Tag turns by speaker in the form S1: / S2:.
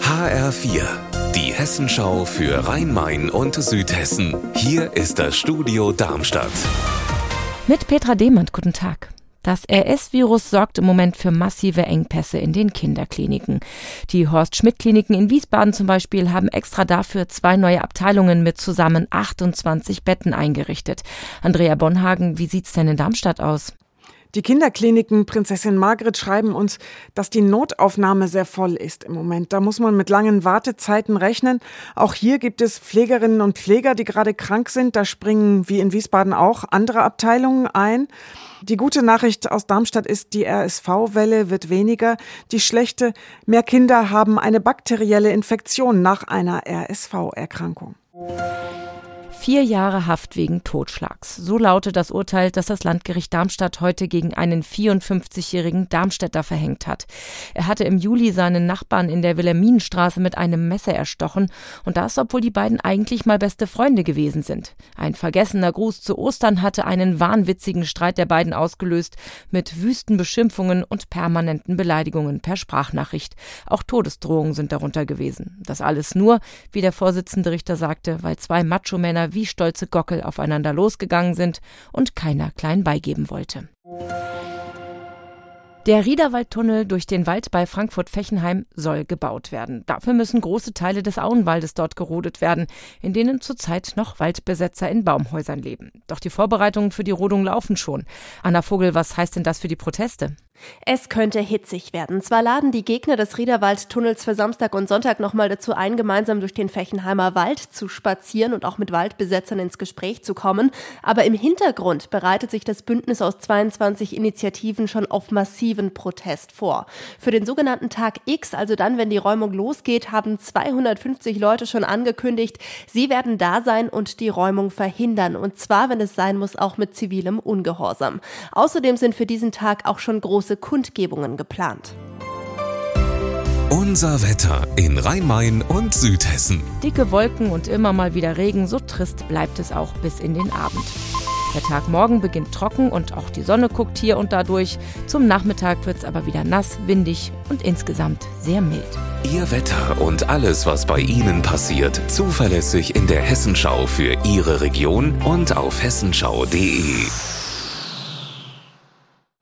S1: HR4, die Hessenschau für Rhein-Main und Südhessen. Hier ist das Studio Darmstadt.
S2: Mit Petra Demand, guten Tag. Das RS-Virus sorgt im Moment für massive Engpässe in den Kinderkliniken. Die Horst-Schmidt-Kliniken in Wiesbaden zum Beispiel haben extra dafür zwei neue Abteilungen mit zusammen 28 Betten eingerichtet. Andrea Bonhagen, wie sieht's denn in Darmstadt aus?
S3: Die Kinderkliniken Prinzessin Margret schreiben uns, dass die Notaufnahme sehr voll ist im Moment. Da muss man mit langen Wartezeiten rechnen. Auch hier gibt es Pflegerinnen und Pfleger, die gerade krank sind. Da springen, wie in Wiesbaden auch, andere Abteilungen ein. Die gute Nachricht aus Darmstadt ist, die RSV-Welle wird weniger. Die schlechte, mehr Kinder haben eine bakterielle Infektion nach einer RSV-Erkrankung.
S2: Vier Jahre Haft wegen Totschlags. So lautet das Urteil, das das Landgericht Darmstadt heute gegen einen 54-jährigen Darmstädter verhängt hat. Er hatte im Juli seinen Nachbarn in der Wilhelminenstraße mit einem Messer erstochen und das, obwohl die beiden eigentlich mal beste Freunde gewesen sind. Ein vergessener Gruß zu Ostern hatte einen wahnwitzigen Streit der beiden ausgelöst mit wüsten Beschimpfungen und permanenten Beleidigungen per Sprachnachricht. Auch Todesdrohungen sind darunter gewesen. Das alles nur, wie der Vorsitzende Richter sagte, weil zwei Macho-Männer wie stolze Gockel aufeinander losgegangen sind und keiner klein beigeben wollte. Der Riederwaldtunnel durch den Wald bei Frankfurt-Fechenheim soll gebaut werden. Dafür müssen große Teile des Auenwaldes dort gerodet werden, in denen zurzeit noch Waldbesetzer in Baumhäusern leben. Doch die Vorbereitungen für die Rodung laufen schon. Anna Vogel, was heißt denn das für die Proteste?
S4: Es könnte hitzig werden. Zwar laden die Gegner des Riederwaldtunnels für Samstag und Sonntag nochmal dazu ein, gemeinsam durch den Fechenheimer Wald zu spazieren und auch mit Waldbesetzern ins Gespräch zu kommen, aber im Hintergrund bereitet sich das Bündnis aus 22 Initiativen schon auf massiven Protest vor. Für den sogenannten Tag X, also dann, wenn die Räumung losgeht, haben 250 Leute schon angekündigt, sie werden da sein und die Räumung verhindern. Und zwar, wenn es sein muss, auch mit zivilem Ungehorsam. Außerdem sind für diesen Tag auch schon große große Kundgebungen geplant.
S1: Unser Wetter in Rhein-Main und Südhessen.
S2: Dicke Wolken und immer mal wieder Regen, so trist bleibt es auch bis in den Abend. Der Tag morgen beginnt trocken und auch die Sonne guckt hier und da durch. Zum Nachmittag wird es aber wieder nass, windig und insgesamt sehr mild.
S1: Ihr Wetter und alles, was bei Ihnen passiert, zuverlässig in der Hessenschau für Ihre Region und auf hessenschau.de.